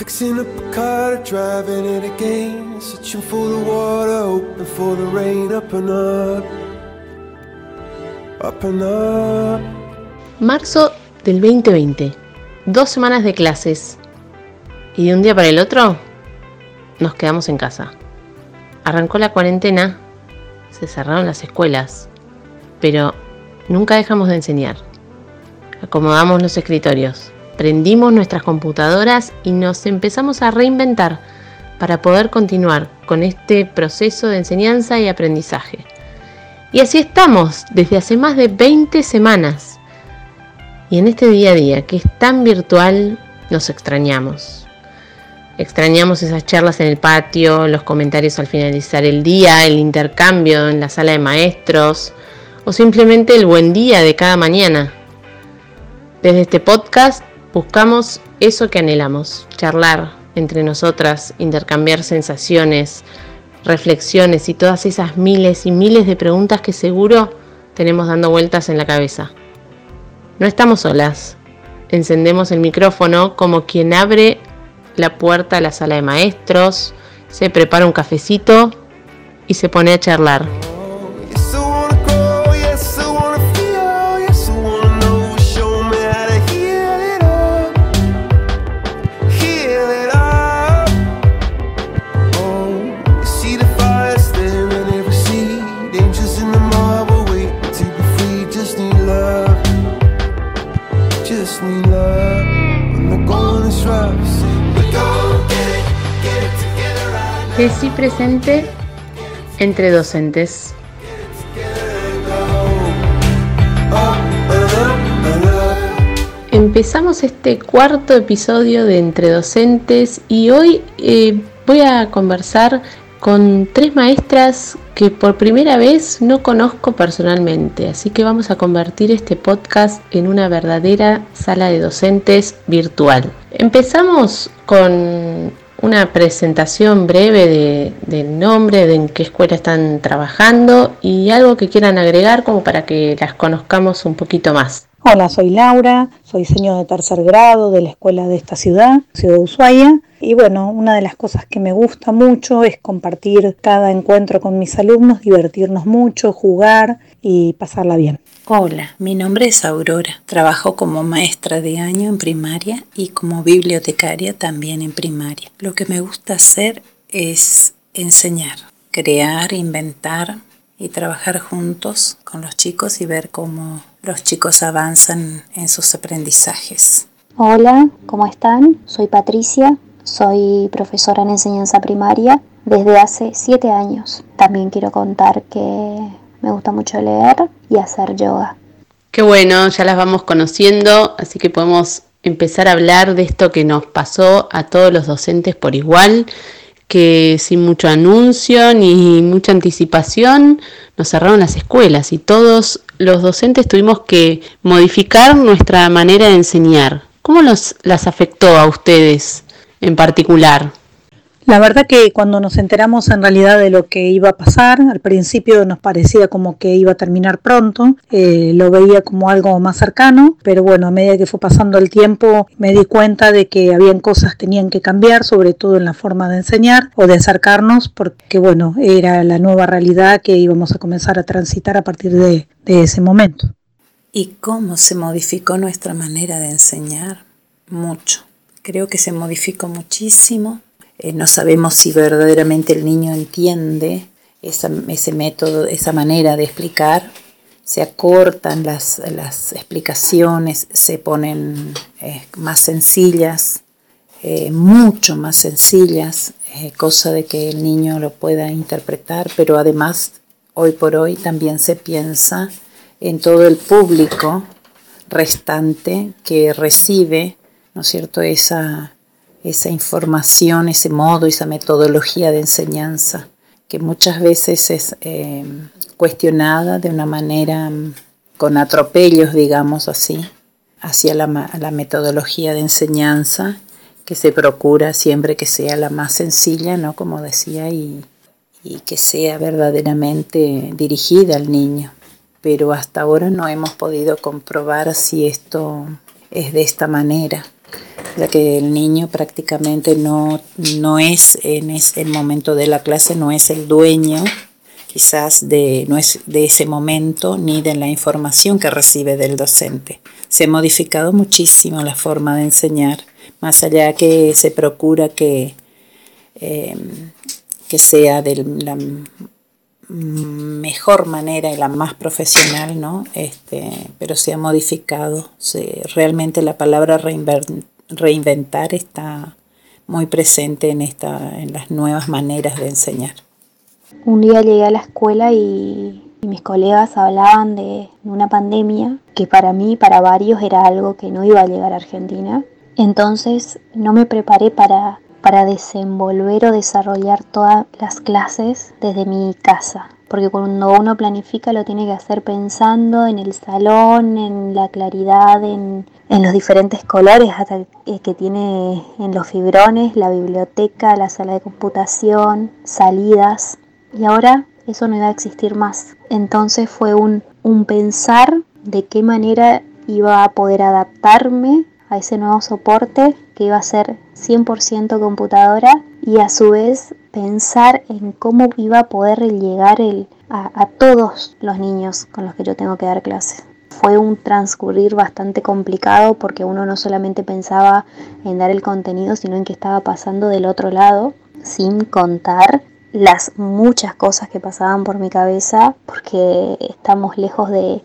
Fixing up a car, driving it again. Searching for the water, hoping for the rain. Up up, up and up. Marzo del 2020. Dos semanas de clases. Y de un día para el otro, nos quedamos en casa. Arrancó la cuarentena, se cerraron las escuelas, pero nunca dejamos de enseñar. Acomodamos los escritorios, prendimos nuestras computadoras y nos empezamos a reinventar para poder continuar con este proceso de enseñanza y aprendizaje. Y así estamos desde hace más de 20 semanas. Y en este día a día que es tan virtual, nos extrañamos. Extrañamos esas charlas en el patio, los comentarios al finalizar el día, el intercambio en la sala de maestros o simplemente el buen día de cada mañana. Desde este podcast buscamos eso que anhelamos, charlar entre nosotras, intercambiar sensaciones, reflexiones y todas esas miles y miles de preguntas que seguro tenemos dando vueltas en la cabeza. No estamos solas. Encendemos el micrófono como quien abre la puerta a la sala de maestros, se prepara un cafecito y se pone a charlar. Now. Jessy presente entre docentes. Empezamos este cuarto episodio de Entre Docentes y hoy eh, voy a conversar con tres maestras que por primera vez no conozco personalmente, así que vamos a convertir este podcast en una verdadera sala de docentes virtual. Empezamos con una presentación breve de- del nombre, de en qué escuela están trabajando y algo que quieran agregar como para que las conozcamos un poquito más. Hola, soy Laura, soy diseño de tercer grado de la escuela de esta ciudad, Ciudad de Ushuaia. Y bueno, una de las cosas que me gusta mucho es compartir cada encuentro con mis alumnos, divertirnos mucho, jugar y pasarla bien. Hola, mi nombre es Aurora. Trabajo como maestra de año en primaria y como bibliotecaria también en primaria. Lo que me gusta hacer es enseñar, crear, inventar y trabajar juntos con los chicos y ver cómo los chicos avanzan en sus aprendizajes. Hola, ¿cómo están? Soy Patricia, soy profesora en enseñanza primaria desde hace siete años. También quiero contar que me gusta mucho leer y hacer yoga. Qué bueno, ya las vamos conociendo, así que podemos empezar a hablar de esto que nos pasó a todos los docentes por igual, que sin mucho anuncio ni mucha anticipación nos cerraron las escuelas y todos los docentes tuvimos que modificar nuestra manera de enseñar. ¿Cómo los, las afectó a ustedes en particular? La verdad que cuando nos enteramos en realidad de lo que iba a pasar, al principio nos parecía como que iba a terminar pronto, eh, lo veía como algo más cercano, pero bueno, a medida que fue pasando el tiempo me di cuenta de que habían cosas que tenían que cambiar, sobre todo en la forma de enseñar o de acercarnos, porque bueno, era la nueva realidad que íbamos a comenzar a transitar a partir de, de ese momento. ¿Y cómo se modificó nuestra manera de enseñar? Mucho. Creo que se modificó muchísimo. Eh, no sabemos si verdaderamente el niño entiende ese método, esa manera de explicar. Se acortan las, las explicaciones, se ponen eh, más sencillas, eh, mucho más sencillas, cosa de que el niño lo pueda interpretar, pero además hoy por hoy también se piensa en todo el público restante que recibe, ¿no es cierto?, esa, esa información, ese modo, esa metodología de enseñanza, que muchas veces es eh, cuestionada de una manera mm, con atropellos, digamos así, hacia la, la metodología de enseñanza que se procura siempre que sea la más sencilla, ¿no? Como decía, y que sea verdaderamente dirigida al niño. Pero hasta ahora no hemos podido comprobar si esto es de esta manera. Ya que el niño prácticamente no, no es en el momento de la clase, no es el dueño quizás de, no es de ese momento ni de la información que recibe del docente. Se ha modificado muchísimo la forma de enseñar, más allá que se procura que, eh, que sea de la mejor manera y la más profesional, ¿no? Este, pero se ha modificado. realmente la palabra reinventar está muy presente en, esta, en las nuevas maneras de enseñar. Un día llegué a la escuela y, mis colegas hablaban de una pandemia que para mí, para varios, era algo que no iba a llegar a Argentina. Entonces no me preparé para, para desenvolver o desarrollar todas las clases desde mi casa. Porque cuando uno planifica lo tiene que hacer pensando en el salón, en la claridad, en, los diferentes colores que tiene en los fibrones, la biblioteca, la sala de computación, salidas y ahora eso no iba a existir más. Entonces fue un, un pensar de qué manera iba a poder adaptarme a ese nuevo soporte que iba a ser 100% computadora y a su vez pensar en cómo iba a poder llegar el, a, a, todos los niños con los que yo tengo que dar clases. Fue un transcurrir bastante complicado porque uno no solamente pensaba en dar el contenido, sino en qué estaba pasando del otro lado, sin contar las muchas cosas que pasaban por mi cabeza porque estamos lejos de,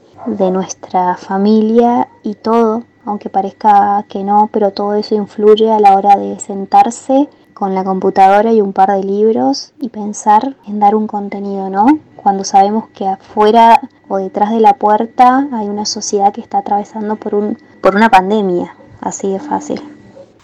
nuestra familia y todo, aunque parezca que no, pero todo eso influye a la hora de sentarse con la computadora y un par de libros y pensar en dar un contenido, ¿no? Cuando sabemos que afuera o detrás de la puerta hay una sociedad que está atravesando por, un, por una pandemia, así de fácil.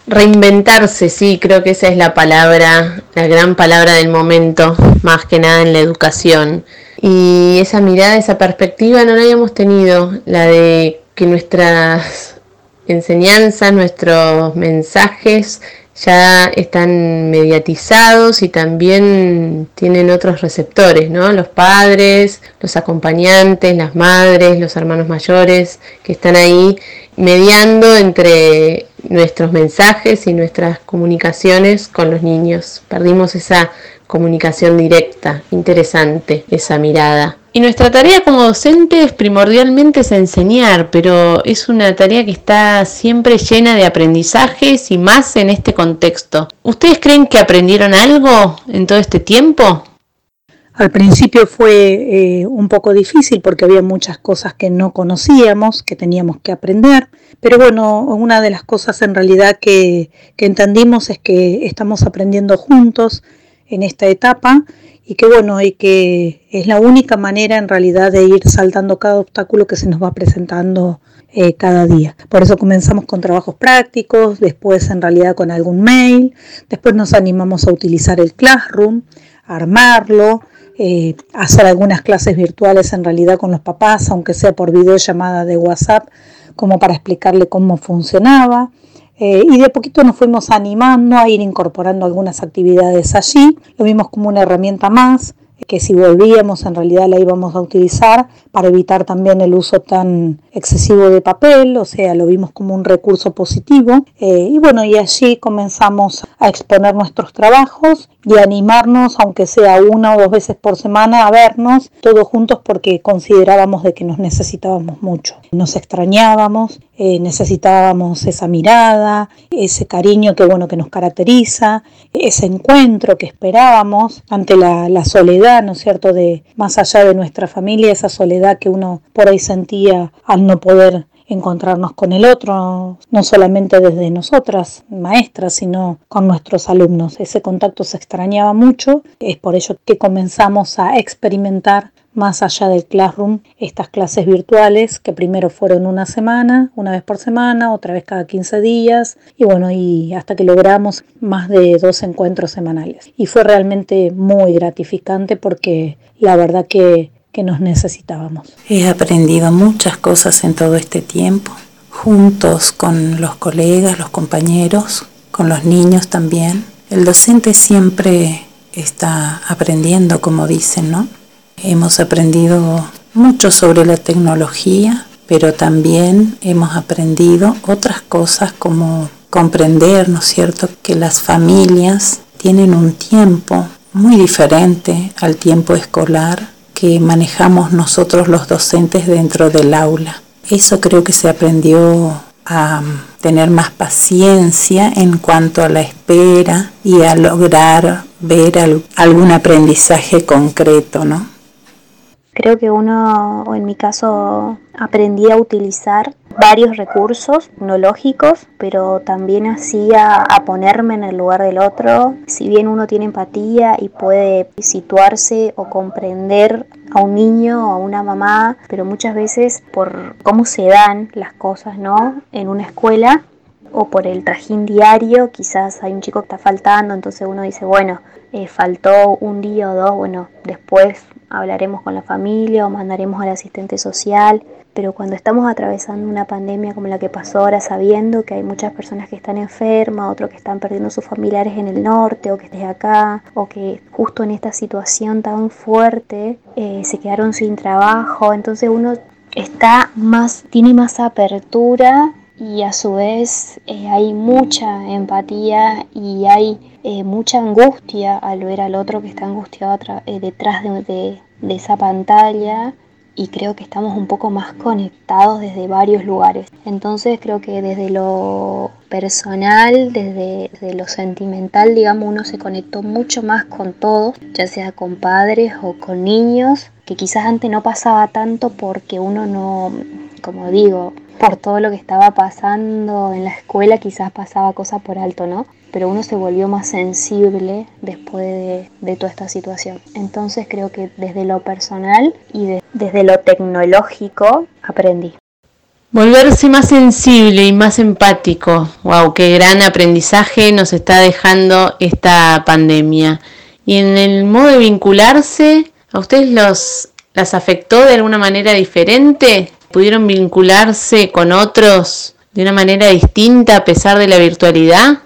Reinventarse, sí, creo que esa es la palabra, la gran palabra del momento, más que nada en la educación. Y esa mirada, esa perspectiva no la habíamos tenido, la de que nuestras enseñanzas, nuestros mensajes ya están mediatizados y también tienen otros receptores, ¿no? Los padres, los acompañantes, las madres, los hermanos mayores que están ahí mediando entre nuestros mensajes y nuestras comunicaciones con los niños. Perdimos esa comunicación directa, interesante, esa mirada. Y nuestra tarea como docentes primordialmente es enseñar, pero es una tarea que está siempre llena de aprendizajes y más en este contexto. ¿Ustedes creen que aprendieron algo en todo este tiempo? Al principio fue eh, un poco difícil porque había muchas cosas que no conocíamos, que teníamos que aprender, pero bueno, una de las cosas en realidad que, entendimos es que estamos aprendiendo juntos en esta etapa y que bueno, y que es la única manera en realidad de ir saltando cada obstáculo que se nos va presentando eh, cada día. Por eso comenzamos con trabajos prácticos, después en realidad con algún mail, después nos animamos a utilizar el Classroom, a armarlo, eh, hacer algunas clases virtuales en realidad con los papás, aunque sea por videollamada de WhatsApp, como para explicarle cómo funcionaba. Eh, y de poquito nos fuimos animando a ir incorporando algunas actividades allí. Lo vimos como una herramienta más que si volvíamos en realidad la íbamos a utilizar para evitar también el uso tan excesivo de papel, o sea, lo vimos como un recurso positivo. Eh, y bueno, y allí comenzamos a exponer nuestros trabajos y animarnos, aunque sea una o dos veces por semana, a vernos todos juntos porque considerábamos de que nos necesitábamos mucho. Nos extrañábamos, eh, necesitábamos esa mirada, ese cariño que bueno que nos caracteriza, ese encuentro que esperábamos ante la, la soledad, ¿no es cierto?, de más allá de nuestra familia, esa soledad que uno por ahí sentía al no poder encontrarnos con el otro, no solamente desde nosotras, maestras, sino con nuestros alumnos. Ese contacto se extrañaba mucho, es por ello que comenzamos a experimentar más allá del classroom estas clases virtuales que primero fueron una semana, una vez por semana, otra vez cada 15 días y bueno, y hasta que logramos más de dos encuentros semanales. Y fue realmente muy gratificante porque la verdad que que nos necesitábamos. He aprendido muchas cosas en todo este tiempo, juntos con los colegas, los compañeros, con los niños también. El docente siempre está aprendiendo, como dicen, ¿no? Hemos aprendido mucho sobre la tecnología, pero también hemos aprendido otras cosas como comprender, ¿no es cierto?, que las familias tienen un tiempo muy diferente al tiempo escolar que manejamos nosotros los docentes dentro del aula. Eso creo que se aprendió a tener más paciencia en cuanto a la espera y a lograr ver algún aprendizaje concreto, ¿no? Creo que uno, o en mi caso, aprendí a utilizar varios recursos tecnológicos, pero también hacía a ponerme en el lugar del otro. Si bien uno tiene empatía y puede situarse o comprender a un niño o a una mamá, pero muchas veces por cómo se dan las cosas, ¿no? En una escuela o por el trajín diario, quizás hay un chico que está faltando, entonces uno dice, bueno, eh, faltó un día o dos, bueno, después hablaremos con la familia o mandaremos al asistente social, pero cuando estamos atravesando una pandemia como la que pasó ahora, sabiendo que hay muchas personas que están enfermas, otros que están perdiendo sus familiares en el norte o que estés acá, o que justo en esta situación tan fuerte eh, se quedaron sin trabajo, entonces uno está más, tiene más apertura y a su vez eh, hay mucha empatía y hay eh, mucha angustia al ver al otro que está angustiado eh, detrás de, esa pantalla y creo que estamos un poco más conectados desde varios lugares. Entonces creo que desde lo personal, desde, desde, lo sentimental, digamos, uno se conectó mucho más con todos, ya sea con padres o con niños, que quizás antes no pasaba tanto porque uno no, como digo, por todo lo que estaba pasando en la escuela, quizás pasaba cosas por alto, ¿no? Pero uno se volvió más sensible después de, toda esta situación. Entonces creo que desde lo personal y desde lo tecnológico aprendí. Volverse más sensible y más empático. Wow, qué gran aprendizaje nos está dejando esta pandemia. Y en el modo de vincularse, ¿a ustedes los las afectó de alguna manera diferente? Pudieron vincularse con otros de una manera distinta a pesar de la virtualidad?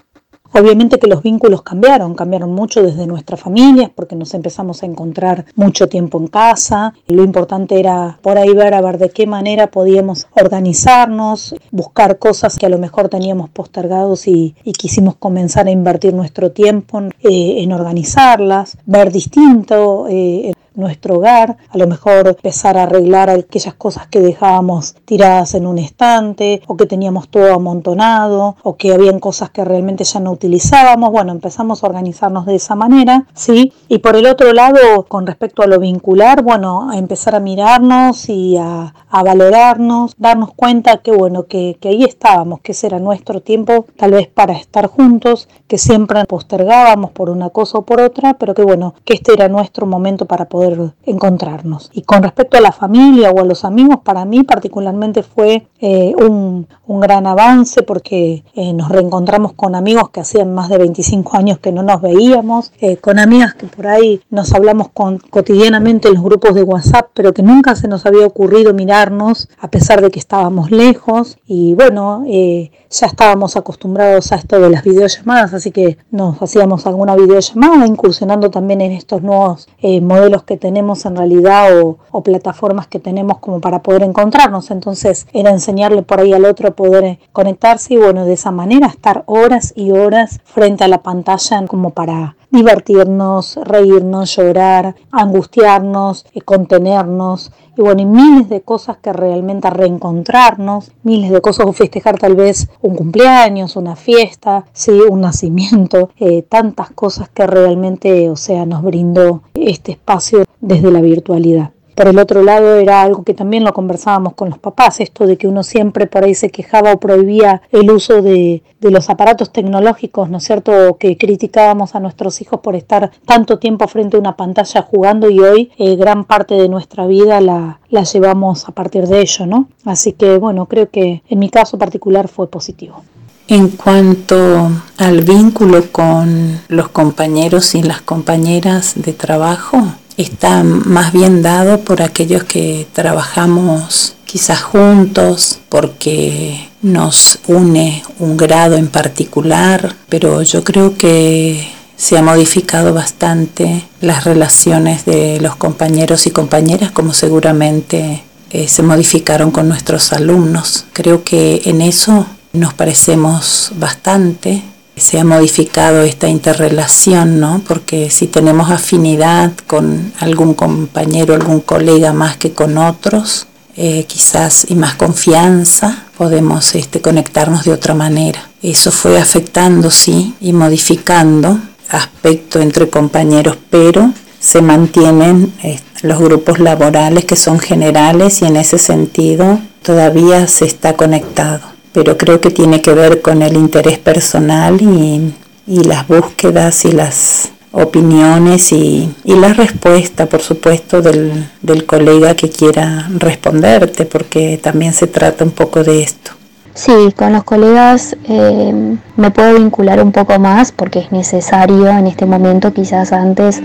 Obviamente que los vínculos cambiaron, cambiaron mucho desde nuestras familias porque nos empezamos a encontrar mucho tiempo en casa. Lo importante era por ahí ver a ver de qué manera podíamos organizarnos, buscar cosas que a lo mejor teníamos postergados y, quisimos comenzar a invertir nuestro tiempo eh, en organizarlas, ver distinto. Eh, nuestro hogar, a lo mejor empezar a arreglar aquellas cosas que dejábamos tiradas en un estante o que teníamos todo amontonado o que habían cosas que realmente ya no utilizábamos. Bueno, empezamos a organizarnos de esa manera, ¿sí? Y por el otro lado, con respecto a lo vincular, bueno, a empezar a mirarnos y a, valorarnos, darnos cuenta que, bueno, que, que ahí estábamos, que ese era nuestro tiempo tal vez para estar juntos, que siempre postergábamos por una cosa o por otra, pero que, bueno, que este era nuestro momento para poder encontrarnos. Y con respecto a la familia o a los amigos, para mí particularmente fue eh, un, gran avance porque eh, nos reencontramos con amigos que hacían más de 25 años que no nos veíamos, eh, con amigas que por ahí nos hablamos con, cotidianamente en los grupos de WhatsApp, pero que nunca se nos había ocurrido mirarnos a pesar de que estábamos lejos. Y bueno, ya estábamos acostumbrados a esto de las videollamadas, así que nos hacíamos alguna videollamada, incursionando también en estos nuevos modelos que tenemos en realidad o, plataformas que tenemos como para poder encontrarnos. Entonces era enseñarle por ahí al otro a poder eh, conectarse y bueno, de esa manera estar horas y horas frente a la pantalla como para divertirnos, reírnos, llorar, angustiarnos, eh, contenernos y bueno, y miles de cosas que realmente reencontrarnos, miles de cosas o festejar tal vez un cumpleaños, una fiesta, sí, un nacimiento, eh, tantas cosas que realmente, o sea, nos brindó este espacio desde la virtualidad. Por el otro lado era algo que también lo conversábamos con los papás, esto de que uno siempre por ahí se quejaba o prohibía el uso de, los aparatos tecnológicos, ¿no es cierto? Que criticábamos a nuestros hijos por estar tanto tiempo frente a una pantalla jugando y hoy eh, gran parte de nuestra vida la, la llevamos a partir de ello, ¿no? Así que bueno, creo que en mi caso particular fue positivo. En cuanto al vínculo con los compañeros y las compañeras de trabajo, está más bien dado por aquellos que trabajamos quizás juntos, porque nos une un grado en particular, pero yo creo que se ha modificado bastante las relaciones de los compañeros y compañeras, como seguramente eh, se modificaron con nuestros alumnos. Creo que en eso nos parecemos bastante, se ha modificado esta interrelación, ¿no? Porque si tenemos afinidad con algún compañero, algún colega más que con otros, eh, quizás y más confianza, podemos este, conectarnos de otra manera. Eso fue afectando, sí, y modificando aspecto entre compañeros, pero se mantienen eh, los grupos laborales que son generales y en ese sentido todavía se está conectado. Pero creo que tiene que ver con el interés personal y, y las búsquedas y las opiniones y, y la respuesta, por supuesto, del, del colega que quiera responderte, porque también se trata un poco de esto. Sí, con los colegas eh, me puedo vincular un poco más porque es necesario en este momento. Quizás antes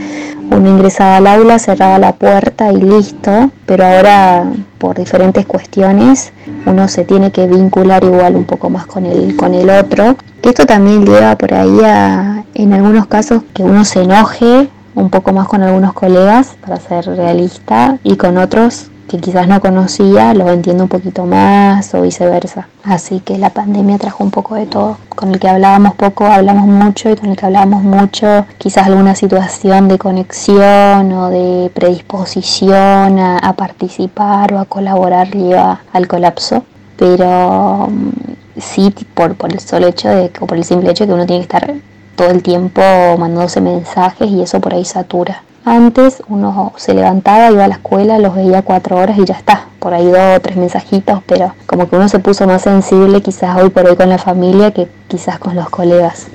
uno ingresaba al aula, cerraba la puerta y listo, pero ahora por diferentes cuestiones uno se tiene que vincular igual un poco más con el, con el otro. Esto también lleva por ahí a, en algunos casos, que uno se enoje un poco más con algunos colegas, para ser realista, y con otros que quizás no conocía, lo entiendo un poquito más o viceversa. Así que la pandemia trajo un poco de todo. Con el que hablábamos poco, hablamos mucho y con el que hablábamos mucho, quizás alguna situación de conexión o de predisposición a, participar o a colaborar lleva al colapso. Pero mm, sí, por, por el solo hecho de, o por el simple hecho de que uno tiene que estar todo el tiempo mandándose mensajes y eso por ahí satura. Antes uno se levantaba, iba a la escuela, los veía cuatro horas y ya está. Por ahí dos o tres mensajitos, pero como que uno se puso más sensible quizás hoy por hoy con la familia que quizás con los colegas.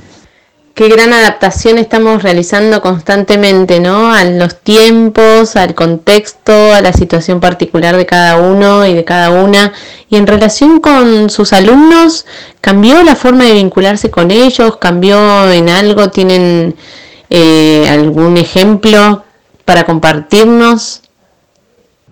Qué gran adaptación estamos realizando constantemente, ¿no? A los tiempos, al contexto, a la situación particular de cada uno y de cada una. Y en relación con sus alumnos, ¿cambió la forma de vincularse con ellos? ¿Cambió en algo? ¿Tienen eh, algún ejemplo para compartirnos?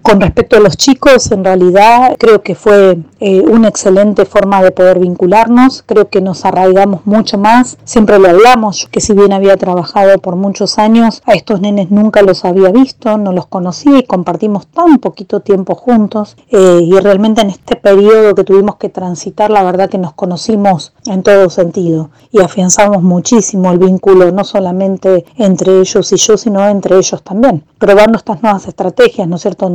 Con respecto a los chicos, en realidad creo que fue eh, una excelente forma de poder vincularnos, creo que nos arraigamos mucho más, siempre lo hablamos, que si bien había trabajado por muchos años, a estos nenes nunca los había visto, no los conocía y compartimos tan poquito tiempo juntos. Eh, y realmente en este periodo que tuvimos que transitar, la verdad que nos conocimos en todo sentido y afianzamos muchísimo el vínculo, no solamente entre ellos y yo, sino entre ellos también, probando estas nuevas estrategias, ¿no es cierto?,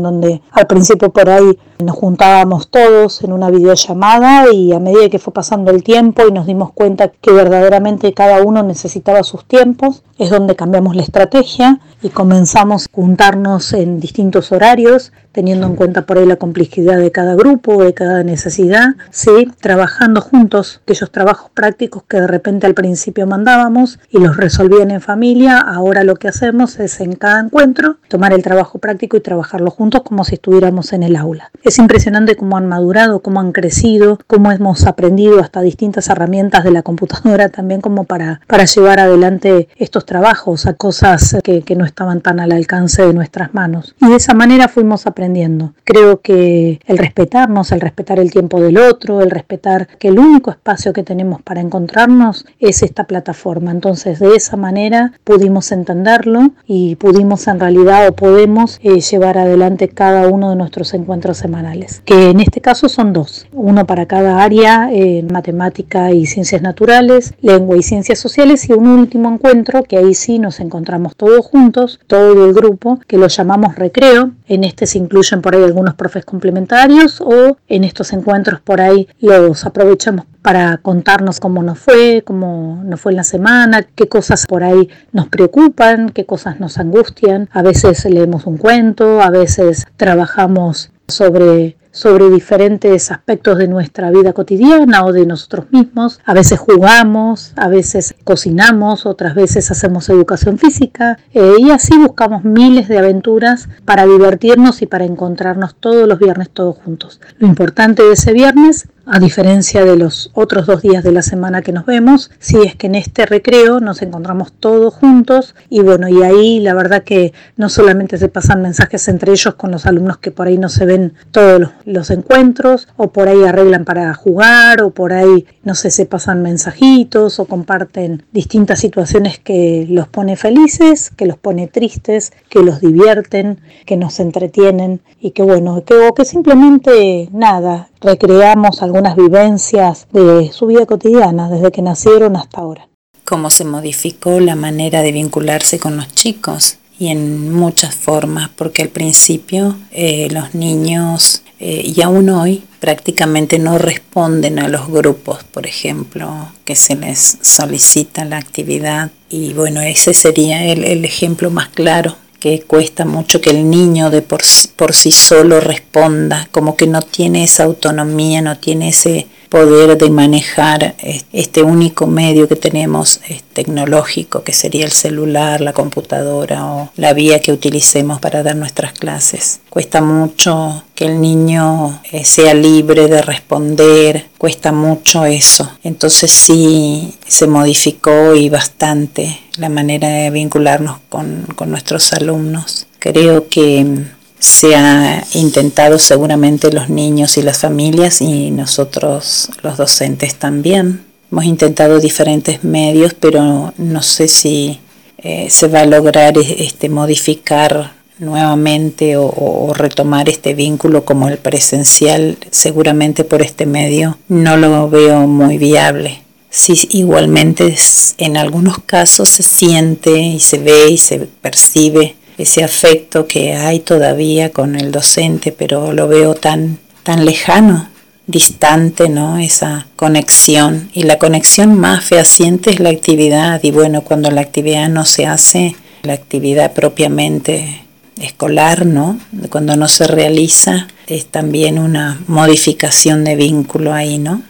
al principio por ahí nos juntábamos todos en una videollamada y a medida que fue pasando el tiempo y nos dimos cuenta que verdaderamente cada uno necesitaba sus tiempos, es donde cambiamos la estrategia y comenzamos a juntarnos en distintos horarios, teniendo en cuenta por ahí la complejidad de cada grupo, de cada necesidad, sí, trabajando juntos aquellos trabajos prácticos que de repente al principio mandábamos y los resolvían en familia, ahora lo que hacemos es en cada encuentro tomar el trabajo práctico y trabajarlo juntos como si estuviéramos en el aula. Es impresionante cómo han madurado, cómo han crecido, cómo hemos aprendido hasta distintas herramientas de la computadora también como para, para llevar adelante estos trabajos a cosas que, que no estaban tan al alcance de nuestras manos. Y de esa manera fuimos aprendiendo. Creo que el respetarnos, el respetar el tiempo del otro, el respetar que el único espacio que tenemos para encontrarnos es esta plataforma. Entonces de esa manera pudimos entenderlo y pudimos en realidad o podemos eh, llevar adelante cada uno de nuestros encuentros semanales, que en este caso son dos, uno para cada área en matemática y ciencias naturales, lengua y ciencias sociales y un último encuentro que ahí sí nos encontramos todos juntos, todo el grupo, que lo llamamos recreo. En este se incluyen por ahí algunos profes complementarios o en estos encuentros por ahí los aprovechamos para contarnos cómo nos fue, cómo nos fue en la semana, qué cosas por ahí nos preocupan, qué cosas nos angustian. A veces leemos un cuento, a veces trabajamos sobre sobre diferentes aspectos de nuestra vida cotidiana o de nosotros mismos. A veces jugamos, a veces cocinamos, otras veces hacemos educación física eh, y así buscamos miles de aventuras para divertirnos y para encontrarnos todos los viernes todos juntos. Lo importante de ese viernes a diferencia de los otros dos días de la semana que nos vemos, si es que en este recreo nos encontramos todos juntos y bueno, y ahí la verdad que no solamente se pasan mensajes entre ellos con los alumnos que por ahí no se ven todos los, encuentros o por ahí arreglan para jugar o por ahí no sé, se pasan mensajitos o comparten distintas situaciones que los pone felices, que los pone tristes, que los divierten, que nos entretienen y que bueno, que, que simplemente nada, recreamos algunas vivencias de su vida cotidiana, desde que nacieron hasta ahora. Cómo se modificó la manera de vincularse con los chicos y en muchas formas, porque al principio eh, los niños eh, y aún hoy prácticamente no responden a los grupos, por ejemplo, que se les solicita la actividad. Y bueno, ese sería el, el ejemplo más claro que cuesta mucho que el niño de por, por sí solo responda, como que no tiene esa autonomía, no tiene ese poder de manejar este único medio que tenemos tecnológico, que sería el celular, la computadora o la vía que utilicemos para dar nuestras clases. Cuesta mucho que el niño eh, sea libre de responder, cuesta mucho eso. Entonces sí se modificó y bastante la manera de vincularnos con, con nuestros alumnos. Creo que se ha intentado seguramente los niños y las familias y nosotros los docentes también. Hemos intentado diferentes medios, pero no sé si eh, se va a lograr este, modificar nuevamente o, retomar este vínculo como el presencial, seguramente por este medio no lo veo muy viable. Sí, igualmente en algunos casos se siente y se ve y se percibe ese afecto que hay todavía con el docente, pero lo veo tan, tan lejano, distante, ¿no? Esa conexión. Y la conexión más fehaciente es la actividad. Y bueno, cuando la actividad no se hace, la actividad propiamente escolar, ¿no? Cuando no se realiza, es también una modificación de vínculo ahí, ¿no?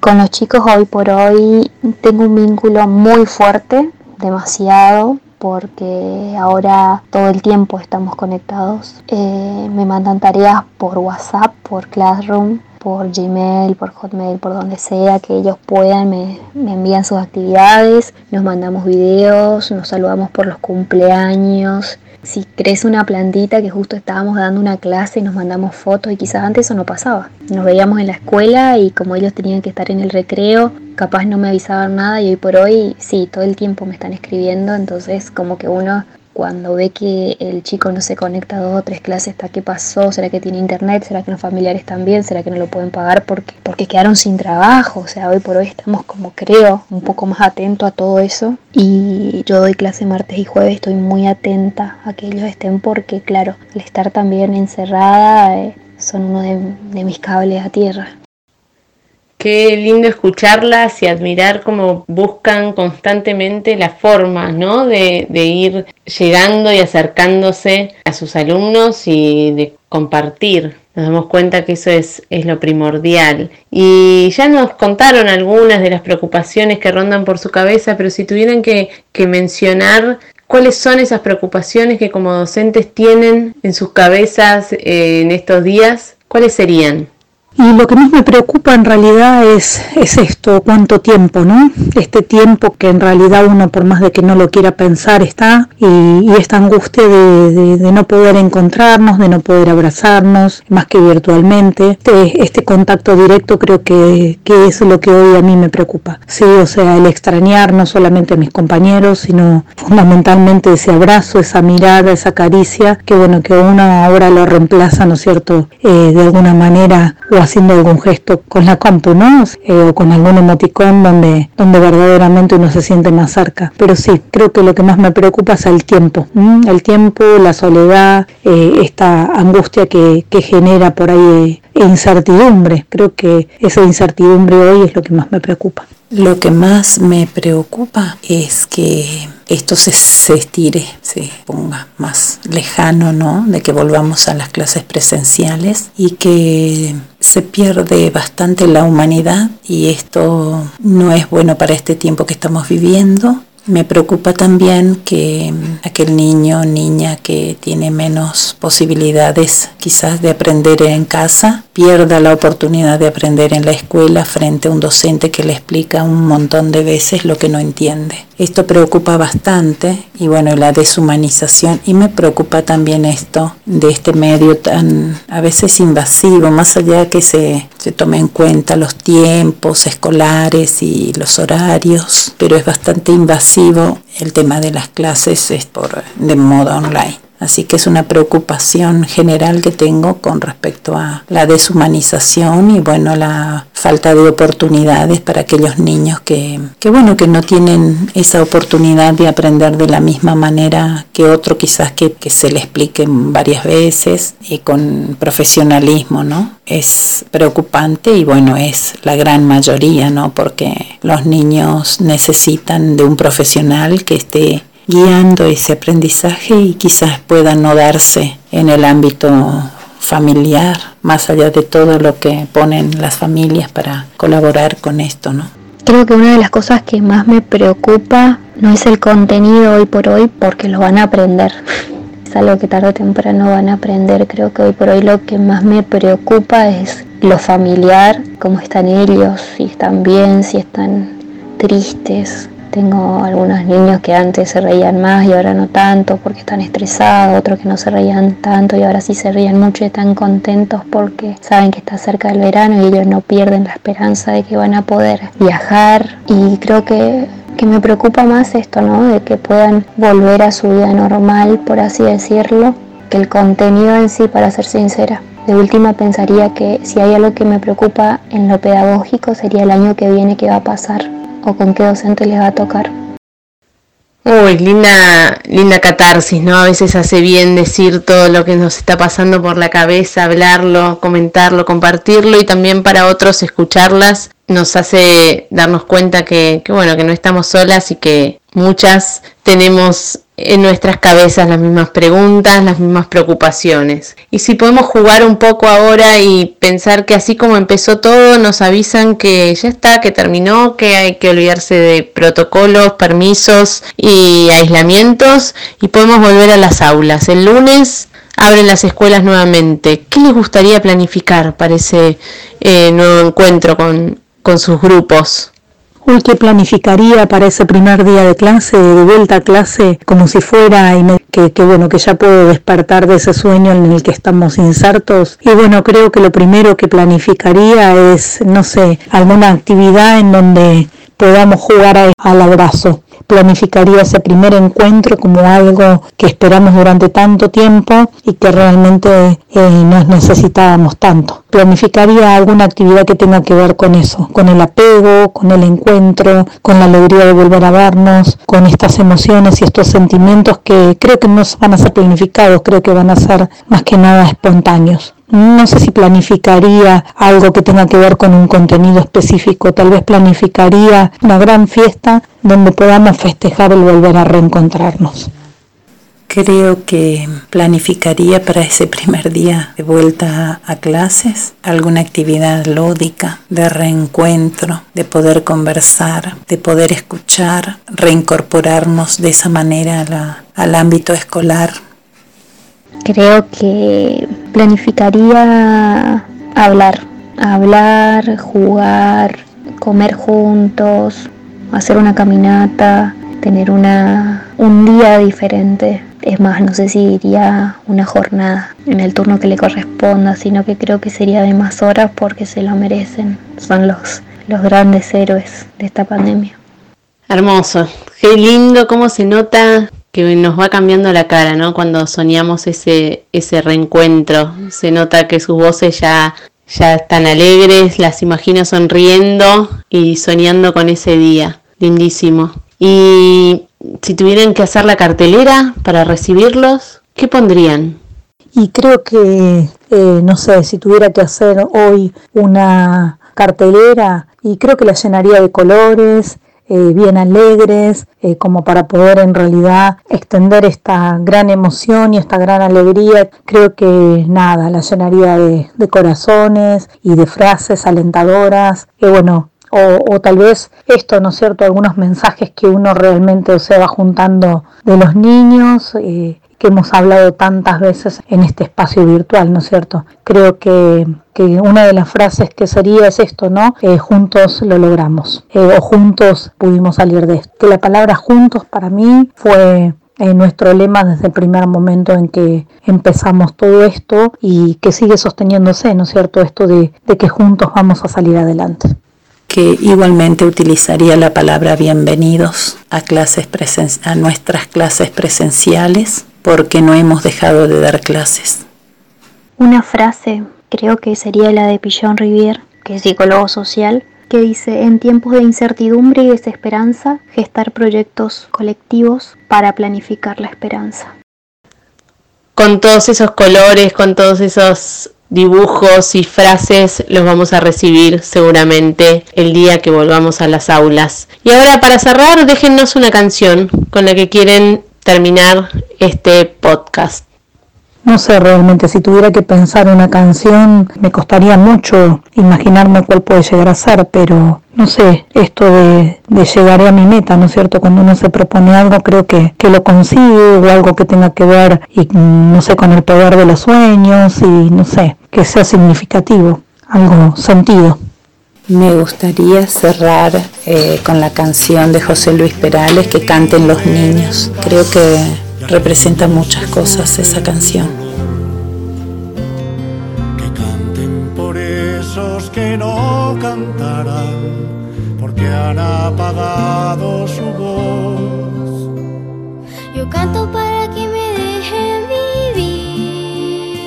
Con los chicos hoy por hoy tengo un vínculo muy fuerte, demasiado, porque ahora todo el tiempo estamos conectados. Eh, me mandan tareas por WhatsApp, por Classroom, por Gmail, por Hotmail, por donde sea que ellos puedan, me, me, envían sus actividades, nos mandamos videos, nos saludamos por los cumpleaños, si crece una plantita que justo estábamos dando una clase y nos mandamos fotos y quizás antes eso no pasaba. Nos veíamos en la escuela y como ellos tenían que estar en el recreo, capaz no me avisaban nada y hoy por hoy sí, todo el tiempo me están escribiendo, entonces como que uno cuando ve que el chico no se conecta a dos o tres clases, ¿hasta qué pasó? ¿Será que tiene internet? ¿Será que los familiares también? ¿Será que no lo pueden pagar porque, porque quedaron sin trabajo? O sea, hoy por hoy estamos como creo un poco más atentos a todo eso. Y yo doy clase martes y jueves, estoy muy atenta a que ellos estén porque, claro, al estar también encerrada eh, son uno de mis cables a tierra. Qué lindo escucharlas y admirar cómo buscan constantemente la forma ¿no? de, ir llegando y acercándose a sus alumnos y de compartir. Nos damos cuenta que eso es, lo primordial. Y ya nos contaron algunas de las preocupaciones que rondan por su cabeza, pero si tuvieran que, que mencionar ¿Cuáles son esas preocupaciones que como docentes tienen en sus cabezas eh, en estos días? ¿Cuáles serían? Y lo que más me preocupa en realidad es, es esto, cuánto tiempo, ¿no? Este tiempo que en realidad uno por más de que no lo quiera pensar está y, esta angustia de, de, no poder encontrarnos, de no poder abrazarnos, más que virtualmente. Este, este contacto directo creo que, que, es lo que hoy a mí me preocupa. Sí, o sea, el extrañar no solamente a mis compañeros, sino fundamentalmente ese abrazo, esa mirada, esa caricia, que bueno, que uno ahora lo reemplaza, ¿no es cierto?, eh, de alguna manera o haciendo algún gesto con la compu, ¿no? Eh, o con algún emoticón donde, donde verdaderamente uno se siente más cerca. Pero sí, creo que lo que más me preocupa es el tiempo, el tiempo, la soledad, eh, esta angustia que, que genera por ahí e incertidumbre. Creo que esa incertidumbre hoy es lo que más me preocupa. Lo que más me preocupa es que esto se, se, estire, se ponga más lejano, ¿no? De que volvamos a las clases presenciales y que se pierde bastante la humanidad y esto no es bueno para este tiempo que estamos viviendo. Me preocupa también que aquel niño o niña que tiene menos posibilidades quizás de aprender en casa pierda la oportunidad de aprender en la escuela frente a un docente que le explica un montón de veces lo que no entiende. Esto preocupa bastante y bueno, la deshumanización y me preocupa también esto de este medio tan a veces invasivo, más allá de que se, se tome en cuenta los tiempos escolares y los horarios, pero es bastante invasivo el tema de las clases es por, de modo online. Así que es una preocupación general que tengo con respecto a la deshumanización y bueno, la falta de oportunidades para aquellos niños que, que bueno, que no tienen esa oportunidad de aprender de la misma manera que otro quizás que, que se le explique varias veces y con profesionalismo, ¿no? Es preocupante y bueno, es la gran mayoría, ¿no? Porque los niños necesitan de un profesional que esté guiando ese aprendizaje y quizás pueda no darse en el ámbito familiar, más allá de todo lo que ponen las familias para colaborar con esto, ¿no? Creo que una de las cosas que más me preocupa no es el contenido hoy por hoy, porque lo van a aprender. Es algo que tarde o temprano van a aprender. Creo que hoy por hoy lo que más me preocupa es lo familiar, cómo están ellos, si están bien, si están tristes, tengo algunos niños que antes se reían más y ahora no tanto porque están estresados, otros que no se reían tanto y ahora sí se rían mucho y están contentos porque saben que está cerca el verano y ellos no pierden la esperanza de que van a poder viajar y creo que que me preocupa más esto, ¿no? De que puedan volver a su vida normal, por así decirlo, que el contenido en sí, para ser sincera. De última pensaría que si hay algo que me preocupa en lo pedagógico sería el año que viene que va a pasar o con qué docente les va a tocar. Uy, linda, linda catarsis, ¿no? A veces hace bien decir todo lo que nos está pasando por la cabeza, hablarlo, comentarlo, compartirlo y también para otros escucharlas nos hace darnos cuenta que, que bueno, que no estamos solas y que muchas tenemos en nuestras cabezas las mismas preguntas, las mismas preocupaciones. Y si podemos jugar un poco ahora y pensar que así como empezó todo, nos avisan que ya está, que terminó, que hay que olvidarse de protocolos, permisos y aislamientos y podemos volver a las aulas. El lunes abren las escuelas nuevamente. ¿Qué les gustaría planificar para ese eh, nuevo encuentro con, con sus grupos? Uy, ¿qué planificaría para ese primer día de clase, de vuelta a clase, como si fuera y que, que, bueno, que ya puedo despertar de ese sueño en el que estamos insertos? Y bueno, creo que lo primero que planificaría es, no sé, alguna actividad en donde podamos jugar al abrazo. Planificaría ese primer encuentro como algo que esperamos durante tanto tiempo y que realmente eh, nos necesitábamos tanto. Planificaría alguna actividad que tenga que ver con eso, con el apego, con el encuentro, con la alegría de volver a vernos, con estas emociones y estos sentimientos que creo que no van a ser planificados, creo que van a ser más que nada espontáneos. No sé si planificaría algo que tenga que ver con un contenido específico, tal vez planificaría una gran fiesta donde podamos festejar el volver a reencontrarnos. Creo que planificaría para ese primer día de vuelta a clases alguna actividad lúdica, de reencuentro, de poder conversar, de poder escuchar, reincorporarnos de esa manera al ámbito escolar Creo que planificaría hablar, hablar, jugar, comer juntos, hacer una caminata, tener una, un día diferente. Es más, no sé si diría una jornada en el turno que le corresponda, sino que creo que sería de más horas porque se lo merecen. Son los, los grandes héroes de esta pandemia. Hermoso, qué lindo cómo se nota que nos va cambiando la cara, ¿no? Cuando soñamos ese, ese reencuentro. Se nota que sus voces ya, ya están alegres, las imagino sonriendo y soñando con ese día. Lindísimo. Y si tuvieran que hacer la cartelera para recibirlos, ¿qué pondrían? Y creo que, eh, no sé, si tuviera que hacer hoy una cartelera, y creo que la llenaría de colores, eh, bien alegres, eh, como para poder en realidad extender esta gran emoción y esta gran alegría. Creo que nada, la llenaría de, corazones y de frases alentadoras. que bueno, o, o, tal vez esto, ¿no es cierto?, algunos mensajes que uno realmente se va juntando de los niños, eh, que hemos hablado tantas veces en este espacio virtual, ¿no es cierto? Creo que, que una de las frases que sería es esto, ¿no? Eh, juntos lo logramos, eh, o juntos pudimos salir de esto. Que la palabra juntos para mí fue eh, nuestro lema desde el primer momento en que empezamos todo esto y que sigue sosteniéndose, ¿no es cierto? Esto de, de que juntos vamos a salir adelante que igualmente utilizaría la palabra bienvenidos a, clases a nuestras clases presenciales porque no hemos dejado de dar clases. Una frase, creo que sería la de Pillon Rivière, que es psicólogo social, que dice, en tiempos de incertidumbre y desesperanza, gestar proyectos colectivos para planificar la esperanza. Con todos esos colores, con todos esos dibujos y frases los vamos a recibir seguramente el día que volvamos a las aulas. Y ahora para cerrar, déjennos una canción con la que quieren terminar este podcast. No sé realmente, si tuviera que pensar una canción, me costaría mucho imaginarme cuál puede llegar a ser, pero no sé, esto de, de a mi meta, ¿no es cierto? Cuando uno se propone algo, creo que, que lo consigue, o algo que tenga que ver, y, no sé, con el poder de los sueños, y no sé, que sea significativo, algo sentido. Me gustaría cerrar eh, con la canción de José Luis Perales, que canten los niños. Creo que representa muchas cosas esa canción. Que canten por esos que no cantarán, porque han apagado su voz. Yo canto para que me dejen vivir.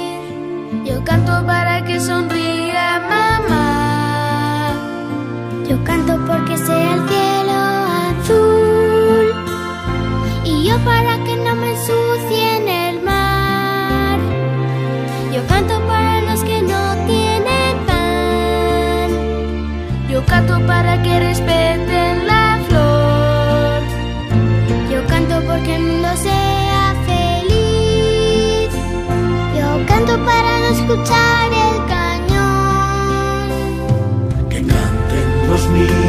Yo canto para que sonría sea el cielo azul. Y yo para que no me ensucie en el mar. Yo canto para los que no tienen pan. Yo canto para que respeten la flor. Yo canto porque el mundo sea feliz. Yo canto para no escuchar el cañón. Que canten los niños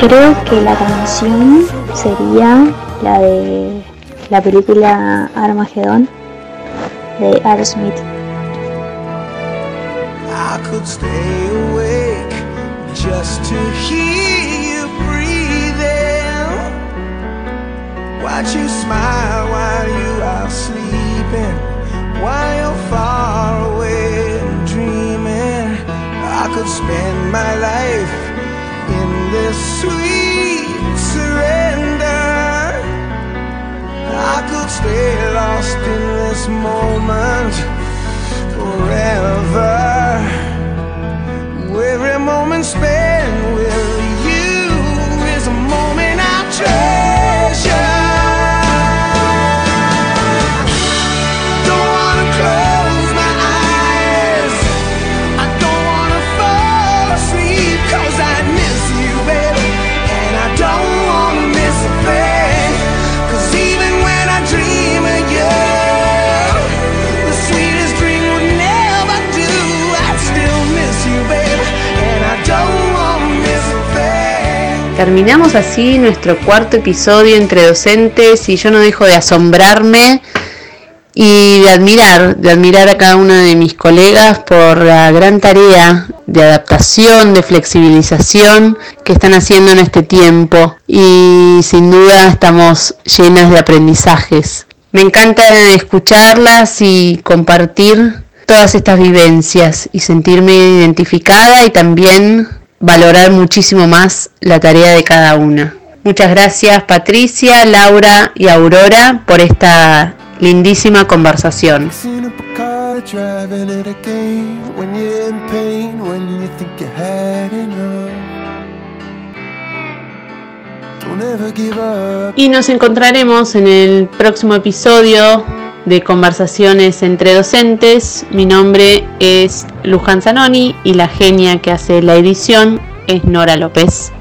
Creo que la canción sería la de la película Armageddon de Aerosmith. I could stay awake just to hear you breathing. Watch you smile while you are sleeping, while you're far away dreaming. I could spend my life sweet surrender. I could stay lost in this moment forever. Every moment spent Terminamos así nuestro cuarto episodio entre docentes y yo no dejo de asombrarme y de admirar, de admirar a cada uno de mis colegas por la gran tarea de adaptación, de flexibilización que están haciendo en este tiempo y sin duda estamos llenas de aprendizajes. Me encanta escucharlas y compartir todas estas vivencias y sentirme identificada y también valorar muchísimo más la tarea de cada una. Muchas gracias Patricia, Laura y Aurora por esta lindísima conversación. Y nos encontraremos en el próximo episodio de Conversaciones entre Docentes. Mi nombre es Luján Zanoni y la genia que hace la edición es Nora López.